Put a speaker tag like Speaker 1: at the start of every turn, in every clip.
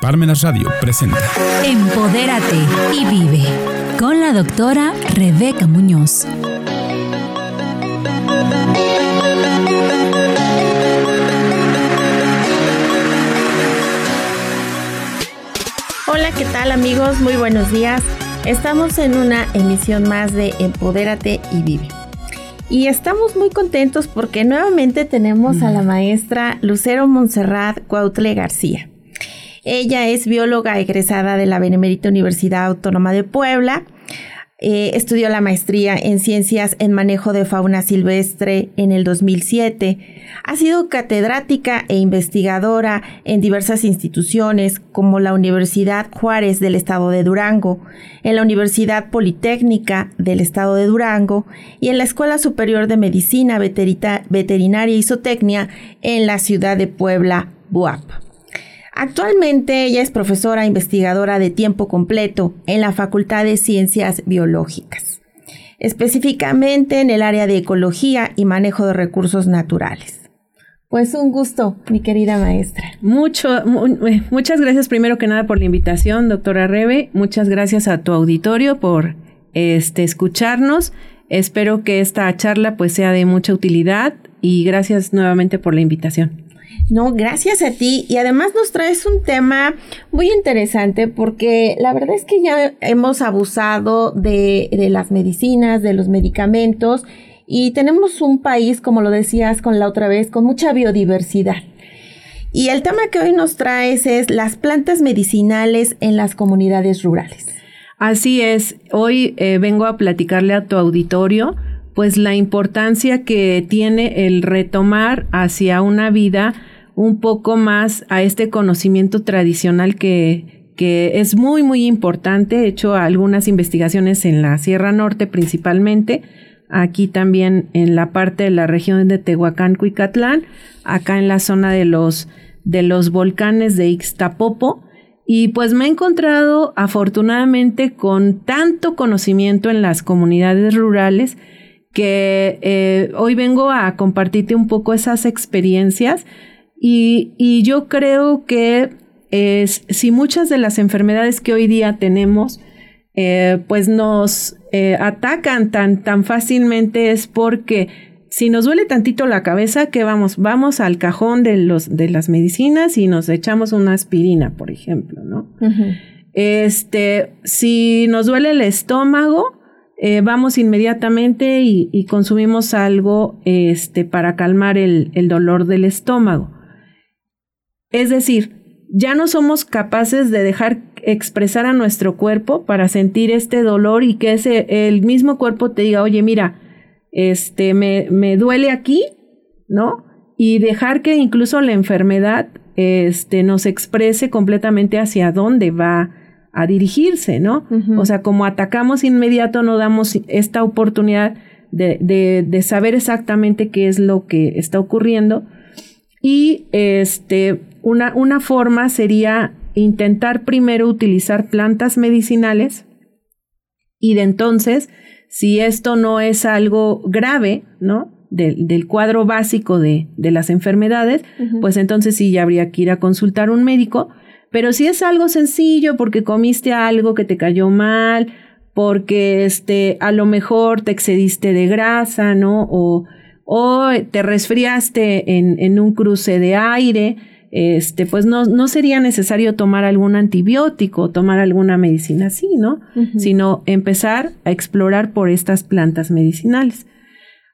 Speaker 1: Parmenas Radio presenta
Speaker 2: Empodérate y vive con la doctora Rebeca Muñoz.
Speaker 3: Hola, ¿qué tal amigos? Muy buenos días. Estamos en una emisión más de Empodérate y vive. Y estamos muy contentos porque nuevamente tenemos a la maestra Lucero Montserrat Cuautle García. Ella es bióloga egresada de la Benemérita Universidad Autónoma de Puebla. Eh, estudió la maestría en ciencias en manejo de fauna silvestre en el 2007. Ha sido catedrática e investigadora en diversas instituciones como la Universidad Juárez del Estado de Durango, en la Universidad Politécnica del Estado de Durango y en la Escuela Superior de Medicina Veterinaria y Zootecnia en la ciudad de Puebla, BUAP. Actualmente ella es profesora investigadora de tiempo completo en la Facultad de Ciencias Biológicas, específicamente en el área de ecología y manejo de recursos naturales. Pues un gusto, mi querida maestra.
Speaker 4: Mucho, eh, muchas gracias primero que nada por la invitación, doctora Rebe. Muchas gracias a tu auditorio por este, escucharnos. Espero que esta charla pues sea de mucha utilidad y gracias nuevamente por la invitación.
Speaker 3: No, gracias a ti. Y además nos traes un tema muy interesante porque la verdad es que ya hemos abusado de, de las medicinas, de los medicamentos y tenemos un país, como lo decías con la otra vez, con mucha biodiversidad. Y el tema que hoy nos traes es las plantas medicinales en las comunidades rurales.
Speaker 4: Así es, hoy eh, vengo a platicarle a tu auditorio pues la importancia que tiene el retomar hacia una vida un poco más a este conocimiento tradicional que, que es muy, muy importante. He hecho algunas investigaciones en la Sierra Norte principalmente, aquí también en la parte de la región de Tehuacán, Cuicatlán, acá en la zona de los, de los volcanes de Ixtapopo. Y pues me he encontrado afortunadamente con tanto conocimiento en las comunidades rurales que eh, hoy vengo a compartirte un poco esas experiencias y, yo creo que es, si muchas de las enfermedades que hoy día tenemos, eh, pues nos eh, atacan tan, tan fácilmente es porque si nos duele tantito la cabeza, ¿qué vamos? Vamos al cajón de, los, de las medicinas y nos echamos una aspirina, por ejemplo, ¿no? Este, si nos duele el estómago, eh, vamos inmediatamente y, consumimos algo este, para calmar el, dolor del estómago. Es decir, ya no somos capaces de dejar expresar a nuestro cuerpo para sentir este dolor y que ese, el mismo cuerpo te diga, oye, mira, este, me, me duele aquí, ¿no? Y dejar que incluso la enfermedad este, nos exprese completamente hacia dónde va a dirigirse, ¿no? O sea, como atacamos inmediato, no damos esta oportunidad de, de, de, saber exactamente qué es lo que está ocurriendo. Y este, una, una forma sería intentar primero utilizar plantas medicinales y de entonces, si esto no es algo grave, ¿no? del cuadro básico de, de las enfermedades, pues entonces sí ya habría que ir a consultar a un médico. Pero si es algo sencillo, porque comiste algo que te cayó mal, porque este, a lo mejor te excediste de grasa, ¿no? O, o te resfriaste en, en un cruce de aire, este, pues no, no sería necesario tomar algún antibiótico, tomar alguna medicina así, ¿no? Sino empezar a explorar por estas plantas medicinales.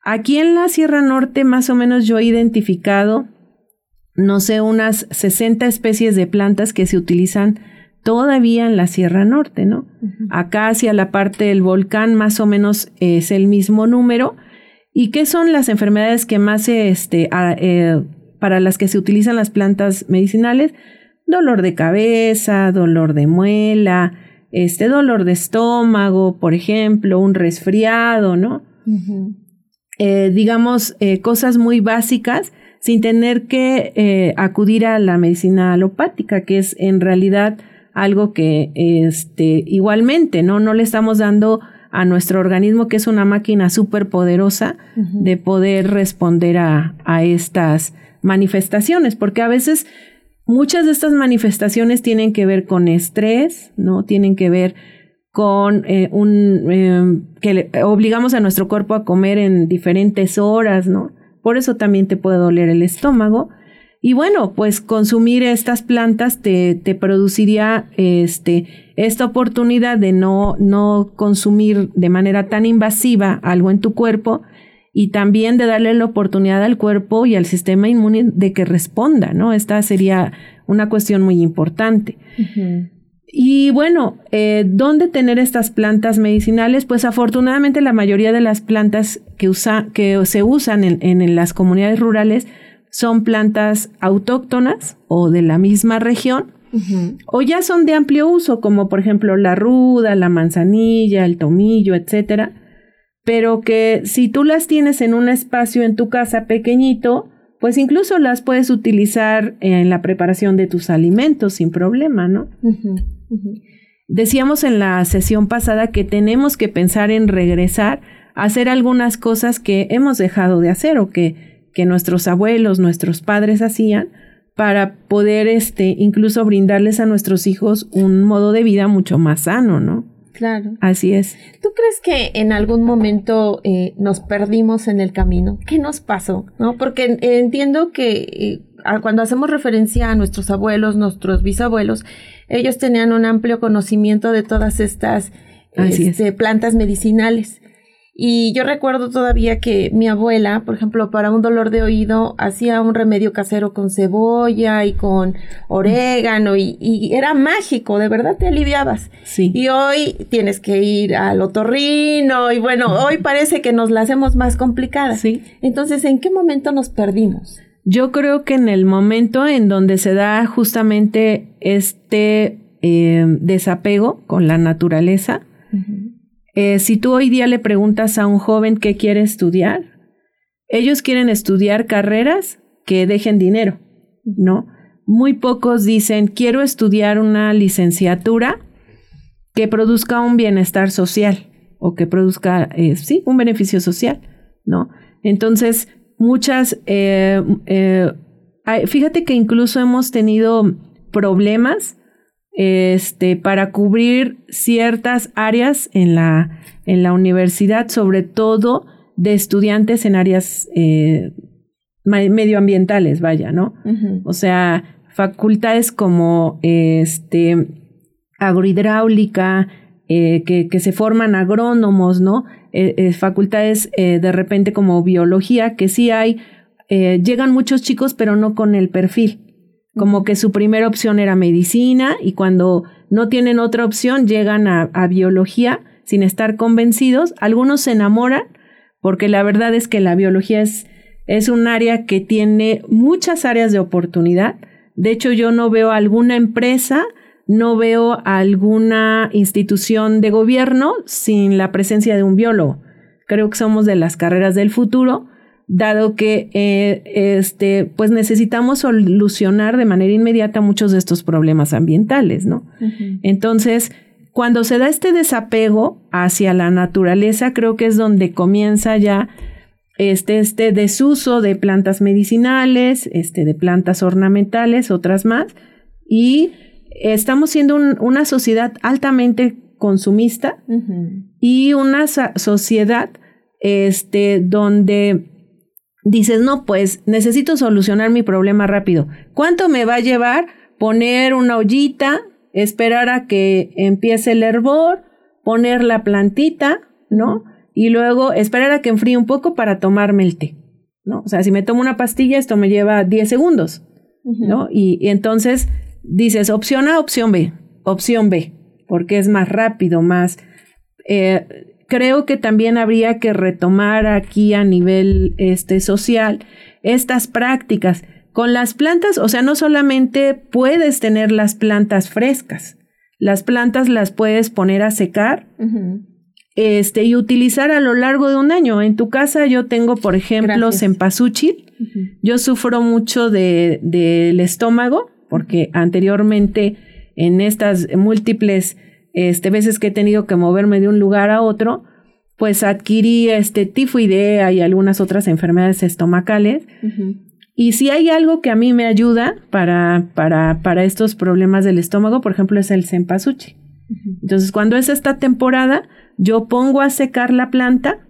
Speaker 4: Aquí en la Sierra Norte, más o menos yo he identificado, no sé, unas 60 especies de plantas que se utilizan todavía en la Sierra Norte, ¿no? Acá hacia la parte del volcán más o menos es el mismo número. ¿Y qué son las enfermedades que más este, eh, para las que se utilizan las plantas medicinales, dolor de cabeza, dolor de muela, este dolor de estómago, por ejemplo, un resfriado, ¿no? Eh, digamos, eh, cosas muy básicas sin tener que eh, acudir a la medicina alopática, que es en realidad algo que este, igualmente, ¿no? No le estamos dando a nuestro organismo, que es una máquina súper poderosa, de poder responder a, a estas manifestaciones, porque a veces muchas de estas manifestaciones tienen que ver con estrés, ¿no? Tienen que ver con eh, un eh, que obligamos a nuestro cuerpo a comer en diferentes horas, ¿no? Por eso también te puede doler el estómago. Y bueno, pues consumir estas plantas te, te produciría este, esta oportunidad de no, no consumir de manera tan invasiva algo en tu cuerpo y también de darle la oportunidad al cuerpo y al sistema inmune de que responda, ¿no? Esta sería una cuestión muy importante. Y bueno, eh, ¿dónde tener estas plantas medicinales? Pues afortunadamente la mayoría de las plantas que, usa, que se usan en, en, las comunidades rurales son plantas autóctonas o de la misma región, o ya son de amplio uso, como por ejemplo la ruda, la manzanilla, el tomillo, etcétera pero que si tú las tienes en un espacio en tu casa pequeñito, pues incluso las puedes utilizar en la preparación de tus alimentos sin problema, ¿no? Decíamos en la sesión pasada que tenemos que pensar en regresar a hacer algunas cosas que hemos dejado de hacer o que, que nuestros abuelos, nuestros padres hacían para poder este, incluso brindarles a nuestros hijos un modo de vida mucho más sano, ¿no?
Speaker 3: Claro.
Speaker 4: Así es.
Speaker 3: ¿Tú crees que en algún momento eh, nos perdimos en el camino? ¿Qué nos pasó? ¿No? Porque entiendo que eh, cuando hacemos referencia a nuestros abuelos, nuestros bisabuelos, ellos tenían un amplio conocimiento de todas estas este, plantas medicinales. Y yo recuerdo todavía que mi abuela, por ejemplo, para un dolor de oído, hacía un remedio casero con cebolla y con orégano y, era mágico, de verdad te aliviabas.
Speaker 4: Sí.
Speaker 3: Y hoy tienes que ir al otorrino y bueno, hoy parece que nos la hacemos más complicada.
Speaker 4: Sí.
Speaker 3: Entonces, ¿en qué momento nos perdimos?
Speaker 4: Yo creo que en el momento en donde se da justamente este eh, desapego con la naturaleza, eh, si tú hoy día le preguntas a un joven qué quiere estudiar, ellos quieren estudiar carreras que dejen dinero, ¿no? Muy pocos dicen, quiero estudiar una licenciatura que produzca un bienestar social o que produzca, eh, sí, un beneficio social, ¿no? Entonces, muchas, eh, fíjate que incluso hemos tenido problemas este, para cubrir ciertas áreas en la, en la universidad, sobre todo de estudiantes en áreas eh, medioambientales, vaya, ¿no? O sea, facultades como este, agrohidráulica, eh, que, que, se forman agrónomos, ¿no? Eh, facultades de repente como biología, que sí hay, llegan muchos chicos, pero no con el perfil como que su primera opción era medicina y cuando no tienen otra opción llegan a, biología sin estar convencidos. Algunos se enamoran porque la verdad es que la biología es, es un área que tiene muchas áreas de oportunidad. De hecho, yo no veo alguna empresa, no veo alguna institución de gobierno sin la presencia de un biólogo. Creo que somos de las carreras del futuro dado que eh, este, pues necesitamos solucionar de manera inmediata muchos de estos problemas ambientales, ¿no? Entonces, cuando se da este desapego hacia la naturaleza, creo que es donde comienza ya este, este desuso de plantas medicinales, este, de plantas ornamentales, otras más, y estamos siendo una sociedad altamente consumista y una sociedad este, donde dices, no, pues necesito solucionar mi problema rápido. ¿Cuánto me va a llevar poner una ollita, esperar a que empiece el hervor, poner la plantita, ¿no? Y luego esperar a que enfríe un poco para tomarme el té, ¿no? O sea, si me tomo una pastilla, esto me lleva 10 segundos, ¿no? Y, entonces dices, opción A, opción B, opción B, porque es más rápido, más... Eh, creo que también habría que retomar aquí a nivel este, social estas prácticas. Con las plantas, o sea, no solamente puedes tener las plantas frescas, las plantas las puedes poner a secar este, y utilizar a lo largo de un año. En tu casa yo tengo, por ejemplo, cempasúchil. Yo sufro mucho del de, estómago porque anteriormente en estas múltiples este, veces que he tenido que moverme de un lugar a otro, pues adquirí este tifoidea y algunas otras enfermedades estomacales. Y si hay algo que a mí me ayuda para, para, para estos problemas del estómago, por ejemplo, es el cempasúchil. Entonces, cuando es esta temporada, yo pongo a secar la planta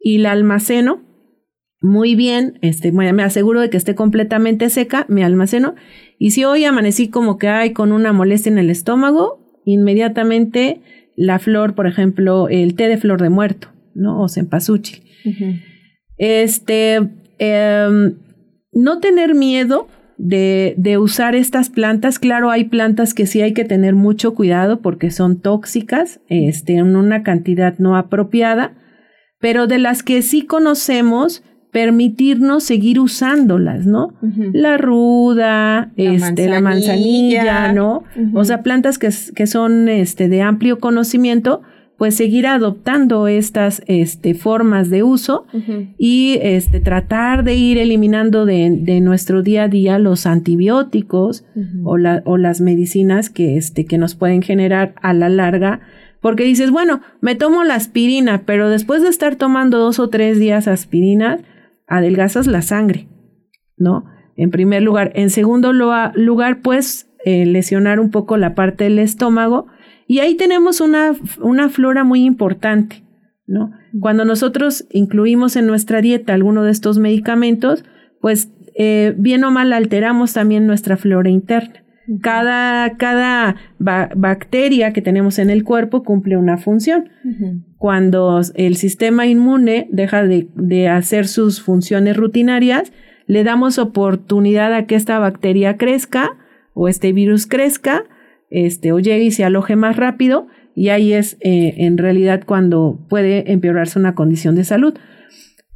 Speaker 4: y la almaceno muy bien, este, me aseguro de que esté completamente seca, me almaceno. Y si hoy amanecí como que hay con una molestia en el estómago, inmediatamente la flor, por ejemplo, el té de flor de muerto, ¿no? O cempasúchil. Este, em, no tener miedo de, de, usar estas plantas. Claro, hay plantas que sí hay que tener mucho cuidado porque son tóxicas, este, en una cantidad no apropiada, pero de las que sí conocemos, permitirnos seguir usándolas, ¿no? La ruda, la este, manzanilla. la manzanilla, ¿no? O sea, plantas que, que, son este, de amplio conocimiento, pues seguir adoptando estas este, formas de uso y este, tratar de ir eliminando de, de, nuestro día a día los antibióticos o, la, o, las medicinas que, este, que nos pueden generar a la larga. Porque dices, bueno, me tomo la aspirina, pero después de estar tomando dos o tres días aspirinas, adelgazas la sangre, ¿no? En primer lugar. En segundo lugar, pues, eh, lesionar un poco la parte del estómago. Y ahí tenemos una, una flora muy importante, ¿no? Cuando nosotros incluimos en nuestra dieta alguno de estos medicamentos, pues eh, bien o mal alteramos también nuestra flora interna. Cada, cada bacteria que tenemos en el cuerpo cumple una función. Cuando el sistema inmune deja de, de, hacer sus funciones rutinarias, le damos oportunidad a que esta bacteria crezca o este virus crezca, este, o llegue y se aloje más rápido, y ahí es eh, en realidad cuando puede empeorarse una condición de salud.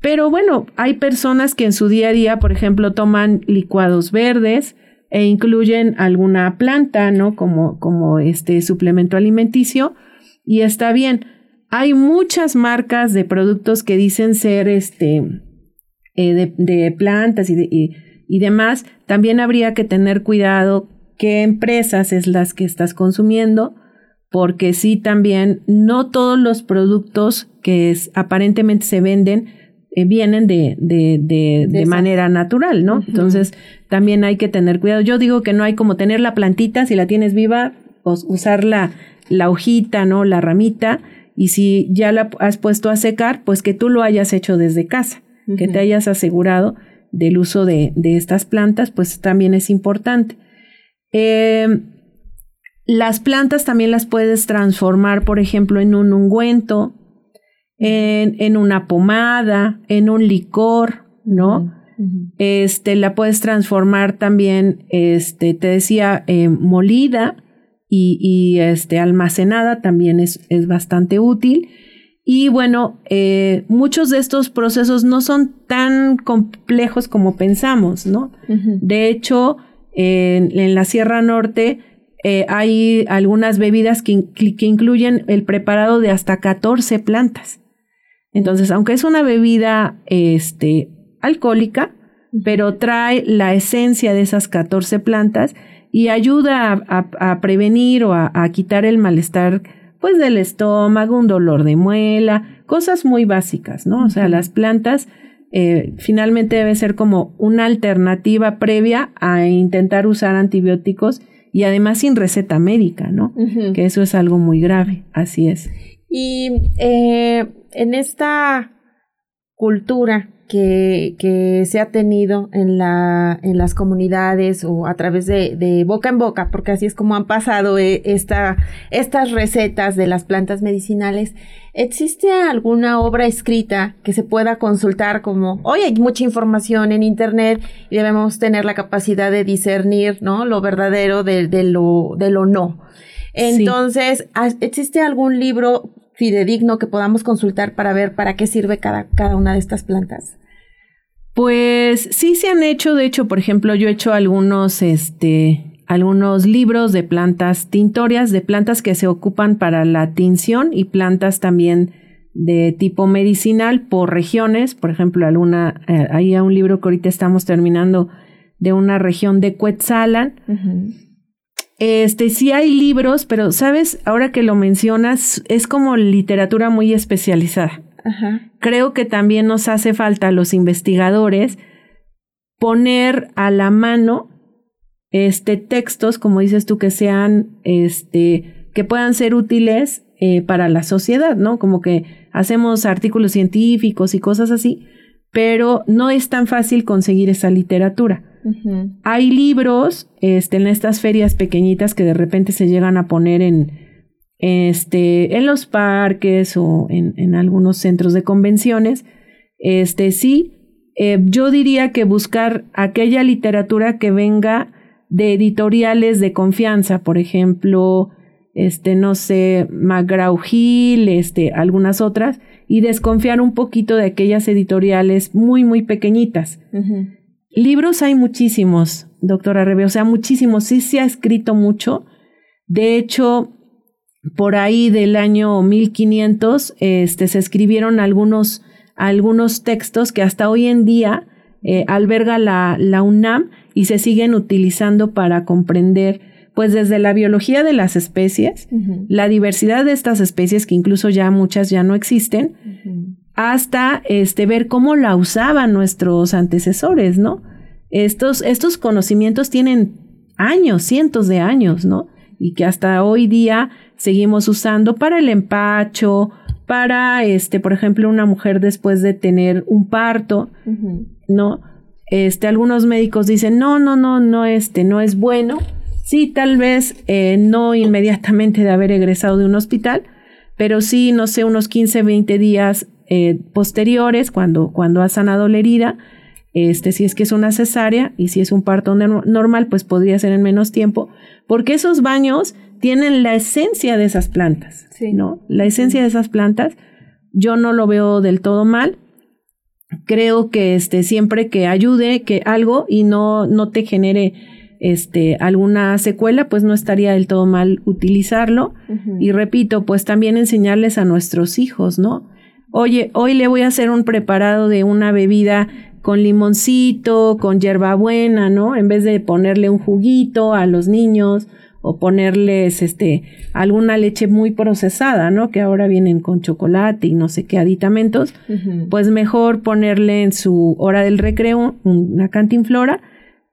Speaker 4: Pero bueno, hay personas que en su día a día, por ejemplo, toman licuados verdes, e incluyen alguna planta, ¿no? Como, como este suplemento alimenticio y está bien. Hay muchas marcas de productos que dicen ser este, eh, de, plantas y, y, demás. También habría que tener cuidado qué empresas es las que estás consumiendo, porque sí también no todos los productos que aparentemente se venden eh, vienen de, de, de, de manera natural, ¿no? Entonces, también hay que tener cuidado. Yo digo que no hay como tener la plantita, si la tienes viva, pues usar la, la hojita, ¿no? La ramita, y si ya la has puesto a secar, pues que tú lo hayas hecho desde casa, que te hayas asegurado del uso de, de, estas plantas, pues también es importante. Eh, las plantas también las puedes transformar, por ejemplo, en un ungüento, en, una pomada, en un licor, ¿no? Este, la puedes transformar también, este, te decía, eh, molida y, este, almacenada también es, es bastante útil. Y bueno, eh, muchos de estos procesos no son tan complejos como pensamos, ¿no? De hecho, en, la Sierra Norte eh, hay algunas bebidas que, que, incluyen el preparado de hasta 14 plantas. Entonces, aunque es una bebida este, alcohólica, pero trae la esencia de esas 14 plantas y ayuda a, prevenir o a, quitar el malestar pues del estómago, un dolor de muela, cosas muy básicas, ¿no? O sea, las plantas eh, finalmente debe ser como una alternativa previa a intentar usar antibióticos y además sin receta médica, ¿no? Que eso es algo muy grave, así es.
Speaker 3: Y eh, en esta cultura que, que, se ha tenido en, la, en las comunidades o a través de, de boca en boca, porque así es como han pasado eh, esta, estas recetas de las plantas medicinales. ¿Existe alguna obra escrita que se pueda consultar como, hoy hay mucha información en Internet y debemos tener la capacidad de discernir, ¿no? Lo verdadero de, de lo, de lo no. Entonces, ¿existe algún libro fidedigno que podamos consultar para ver para qué sirve cada, cada una de estas plantas?
Speaker 4: Pues sí se han hecho, de hecho, por ejemplo, yo he hecho algunos, este, algunos libros de plantas tintorias, de plantas que se ocupan para la tinción y plantas también de tipo medicinal por regiones, por ejemplo, alguna, eh, hay un libro que ahorita estamos terminando de una región de Quetzalan, este, sí hay libros, pero sabes, ahora que lo mencionas, es como literatura muy especializada. Creo que también nos hace falta a los investigadores poner a la mano este, textos, como dices tú, que sean, este, que puedan ser útiles eh, para la sociedad, ¿no? Como que hacemos artículos científicos y cosas así, pero no es tan fácil conseguir esa literatura. Hay libros este, en estas ferias pequeñitas que de repente se llegan a poner en, este, en los parques o en, en algunos centros de convenciones. Este, sí, eh, yo diría que buscar aquella literatura que venga de editoriales de confianza, por ejemplo, este, no sé, McGraw Hill, este, algunas otras, y desconfiar un poquito de aquellas editoriales muy, muy pequeñitas. Libros hay muchísimos, doctora Rebe, o sea, muchísimos, sí se ha escrito mucho. De hecho, por ahí del año 1500, este, se escribieron algunos, algunos textos que hasta hoy en día eh, alberga la, la UNAM y se siguen utilizando para comprender pues desde la biología de las especies, la diversidad de estas especies, que incluso ya muchas ya no existen, hasta este, ver cómo la usaban nuestros antecesores, ¿no? Estos, estos conocimientos tienen años, cientos de años, ¿no? Y que hasta hoy día seguimos usando para el empacho, para, este, por ejemplo, una mujer después de tener un parto, ¿no? Este, algunos médicos dicen, no, no, no, no, este, no es bueno. Sí, tal vez eh, no inmediatamente de haber egresado de un hospital, pero sí, no sé, unos 15, 20 días eh, posteriores, cuando, cuando ha sanado la herida, este, si es que es una cesárea y si es un parto normal, pues podría ser en menos tiempo, porque esos baños tienen la esencia de esas plantas, ¿no? La esencia de esas plantas, yo no lo veo del todo mal. Creo que este, siempre que ayude, que algo y no, no te genere este, alguna secuela, pues no estaría del todo mal utilizarlo. Y repito, pues también enseñarles a nuestros hijos, ¿no? Oye, hoy le voy a hacer un preparado de una bebida con limoncito, con hierbabuena, ¿no? En vez de ponerle un juguito a los niños o ponerles este alguna leche muy procesada, ¿no? Que ahora vienen con chocolate y no sé qué aditamentos, pues mejor ponerle en su hora del recreo una cantinflora,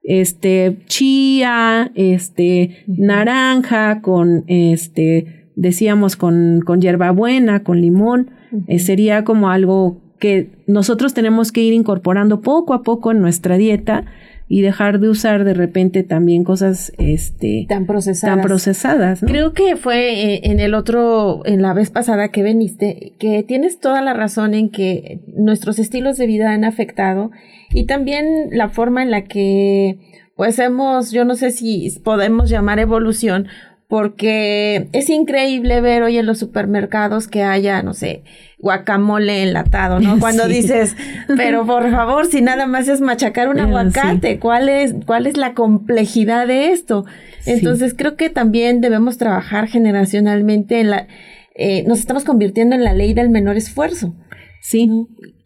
Speaker 4: este chía, este naranja con este decíamos con con hierbabuena, con limón, eh, sería como algo que nosotros tenemos que ir incorporando poco a poco en nuestra dieta y dejar de usar de repente también cosas este
Speaker 3: tan procesadas.
Speaker 4: Tan procesadas
Speaker 3: Creo que fue eh, en el otro, en la vez pasada que veniste, que tienes toda la razón en que nuestros estilos de vida han afectado y también la forma en la que pues hemos, yo no sé si podemos llamar evolución, porque es increíble ver hoy en los supermercados que haya, no sé, guacamole enlatado, ¿no? Cuando dices, pero por favor, si nada más es machacar un aguacate, ¿cuál es, cuál es la complejidad de esto? Entonces creo que también debemos trabajar generacionalmente en la, eh, nos estamos convirtiendo en la ley del menor esfuerzo.
Speaker 4: Sí,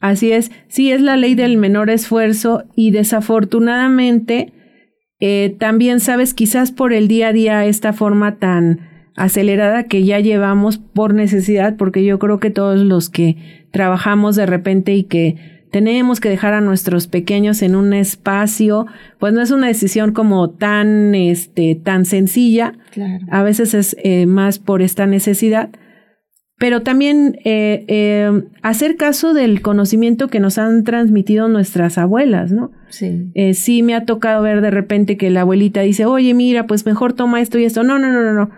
Speaker 4: así es. Sí, es la ley del menor esfuerzo y desafortunadamente eh, también sabes, quizás por el día a día, esta forma tan acelerada que ya llevamos por necesidad, porque yo creo que todos los que trabajamos de repente y que tenemos que dejar a nuestros pequeños en un espacio, pues no es una decisión como tan, este, tan sencilla. A veces es eh, más por esta necesidad pero también eh, eh, hacer caso del conocimiento que nos han transmitido nuestras abuelas, ¿no?
Speaker 3: Sí.
Speaker 4: Eh, sí me ha tocado ver de repente que la abuelita dice, oye, mira, pues mejor toma esto y esto. No, no, no, no, no.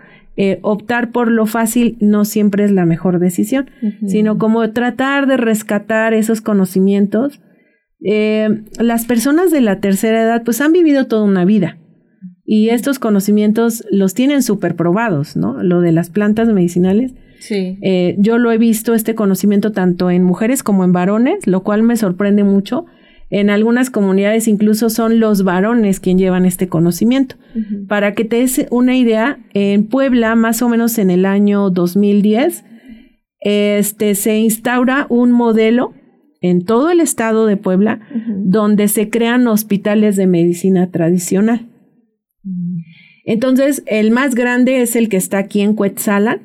Speaker 4: optar por lo fácil no siempre es la mejor decisión, sino como tratar de rescatar esos conocimientos. las personas de la tercera edad pues han vivido toda una vida y estos conocimientos los tienen súper probados, ¿no? Lo de las plantas medicinales
Speaker 3: Sí.
Speaker 4: Eh, yo lo he visto, este conocimiento, tanto en mujeres como en varones, lo cual me sorprende mucho. En algunas comunidades incluso son los varones quien llevan este conocimiento. Para que te des una idea, en Puebla, más o menos en el año 2010, este, se instaura un modelo en todo el estado de Puebla donde se crean hospitales de medicina tradicional. Entonces, el más grande es el que está aquí en Cuetzalan,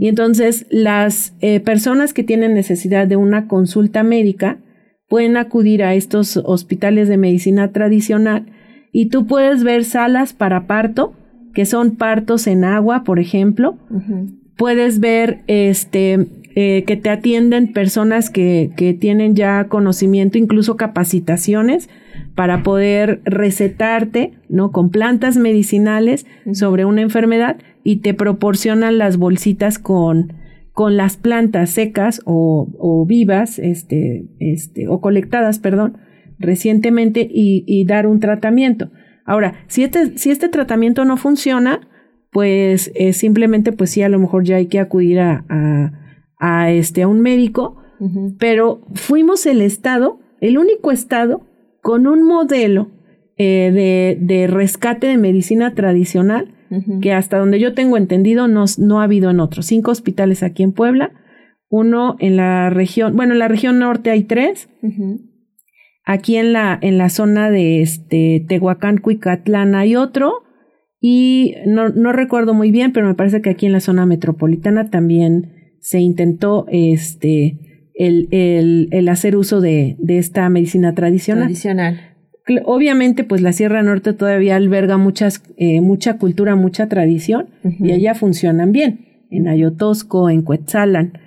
Speaker 4: y entonces las eh, personas que tienen necesidad de una consulta médica, pueden acudir a estos hospitales de medicina tradicional y tú puedes ver salas para parto, que son partos en agua, por ejemplo. Puedes ver este eh, que te atienden personas que, que tienen ya conocimiento, incluso capacitaciones para poder recetarte, ¿no? Con plantas medicinales sobre una enfermedad y te proporcionan las bolsitas con, con las plantas secas o, o vivas, este, este, o colectadas, perdón, recientemente y, dar un tratamiento. Ahora, si este, si este tratamiento no funciona, pues eh, simplemente, pues sí, a lo mejor ya hay que acudir a, a, este, a un médico, pero fuimos el estado, el único estado con un modelo eh, de, de, rescate de medicina tradicional que hasta donde yo tengo entendido no, no, ha habido en otros. Cinco hospitales aquí en Puebla, uno en la región, bueno, en la región norte hay tres, aquí en la, en la zona de este, Tehuacán, Cuicatlán hay otro, y no, no recuerdo muy bien, pero me parece que aquí en la zona metropolitana también se intentó este, el, el, el hacer uso de, de, esta medicina tradicional.
Speaker 3: Tradicional.
Speaker 4: Obviamente, pues la Sierra Norte todavía alberga muchas, eh, mucha cultura, mucha tradición, y allá funcionan bien, en Ayotosco, en Cuetzalan.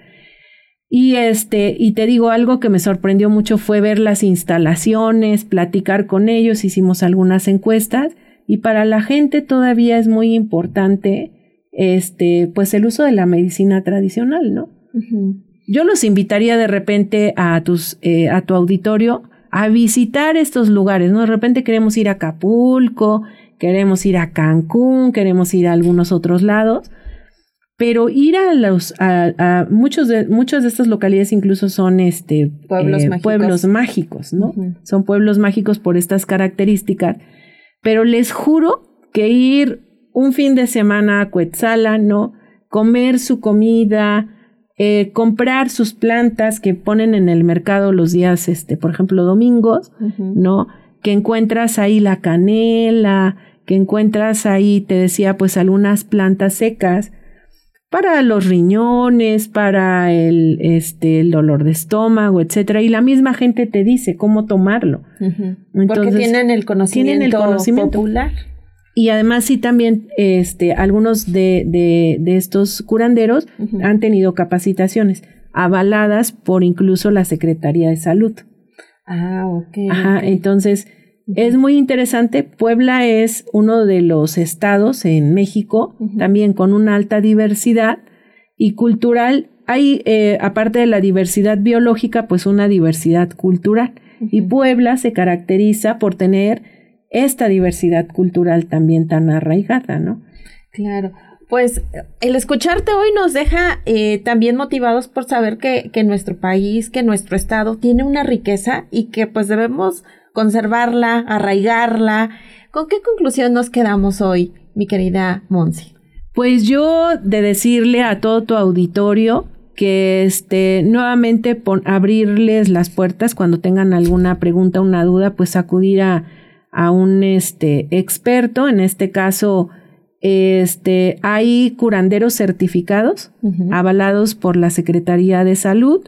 Speaker 4: Y este, y te digo, algo que me sorprendió mucho fue ver las instalaciones, platicar con ellos, hicimos algunas encuestas, y para la gente todavía es muy importante este, pues el uso de la medicina tradicional, ¿no? Yo los invitaría de repente a, tus, eh, a tu auditorio a visitar estos lugares, ¿no? De repente queremos ir a Acapulco, queremos ir a Cancún, queremos ir a algunos otros lados, pero ir a los, a, muchos de, muchas de estas localidades incluso son este
Speaker 3: pueblos, eh, mágicos.
Speaker 4: pueblos mágicos, ¿no? Son pueblos mágicos por estas características, pero les juro que ir un fin de semana a Cuetzala, ¿no? Comer su comida, eh, comprar sus plantas que ponen en el mercado los días, este, por ejemplo, domingos, ¿no? Que encuentras ahí la canela, que encuentras ahí, te decía, pues algunas plantas secas para los riñones, para el, este, el dolor de estómago, etcétera. Y la misma gente te dice cómo tomarlo.
Speaker 3: Porque tienen el conocimiento, tienen el conocimiento popular.
Speaker 4: Y además sí también este, algunos de, de, estos curanderos han tenido capacitaciones avaladas por incluso la Secretaría de Salud.
Speaker 3: Ah, ok.
Speaker 4: Ajá, entonces es muy interesante. Puebla es uno de los estados en México, también con una alta diversidad y cultural. Hay, eh, aparte de la diversidad biológica, pues una diversidad cultural. Y Puebla se caracteriza por tener esta diversidad cultural también tan arraigada, ¿no?
Speaker 3: Claro. Pues el escucharte hoy nos deja eh, también motivados por saber que, que nuestro país, que nuestro estado tiene una riqueza y que pues debemos conservarla, arraigarla. ¿Con qué conclusión nos quedamos hoy, mi querida Monsi?
Speaker 4: Pues yo de decirle a todo tu auditorio que este nuevamente abrirles las puertas cuando tengan alguna pregunta, una duda, pues acudir a a un este, experto, en este caso este, hay curanderos certificados avalados por la Secretaría de Salud.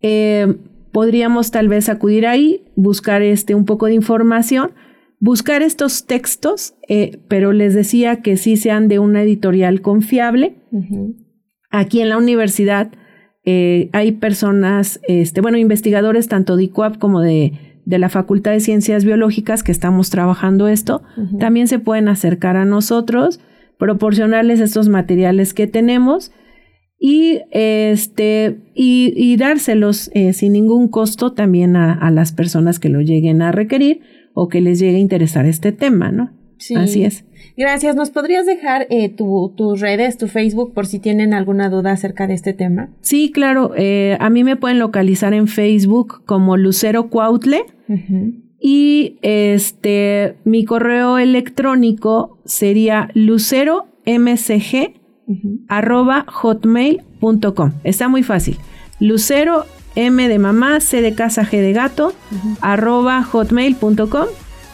Speaker 4: Eh, podríamos tal vez acudir ahí, buscar este, un poco de información, buscar estos textos, eh, pero les decía que sí sean de una editorial confiable. Aquí en la universidad eh, hay personas, este, bueno, investigadores tanto de ICUAP como de de la Facultad de Ciencias Biológicas que estamos trabajando esto, también se pueden acercar a nosotros, proporcionarles estos materiales que tenemos y este y, dárselos eh, sin ningún costo también a, las personas que lo lleguen a requerir o que les llegue a interesar este tema, ¿no? Sí. Así es.
Speaker 3: Gracias. ¿Nos podrías dejar eh, tus redes, tu Facebook, por si tienen alguna duda acerca de este tema?
Speaker 4: Sí, claro. Eh, a mí me pueden localizar en Facebook como Lucero Cuautle. Y este, mi correo electrónico sería luceromcg arroba hotmail.com. Está muy fácil. Lucero M de mamá, C de casa, G de gato, arroba hotmail.com.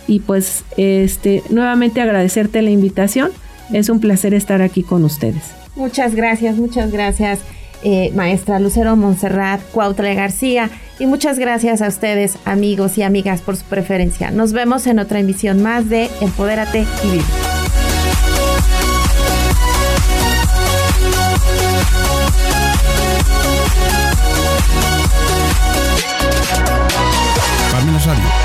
Speaker 4: Y pues este, nuevamente agradecerte la invitación. Es un placer estar aquí con ustedes.
Speaker 3: Muchas gracias, muchas gracias. eh, maestra Lucero Montserrat, Cuautle García y muchas gracias a ustedes amigos y amigas por su preferencia. Nos vemos en otra emisión más de Empodérate y Vive.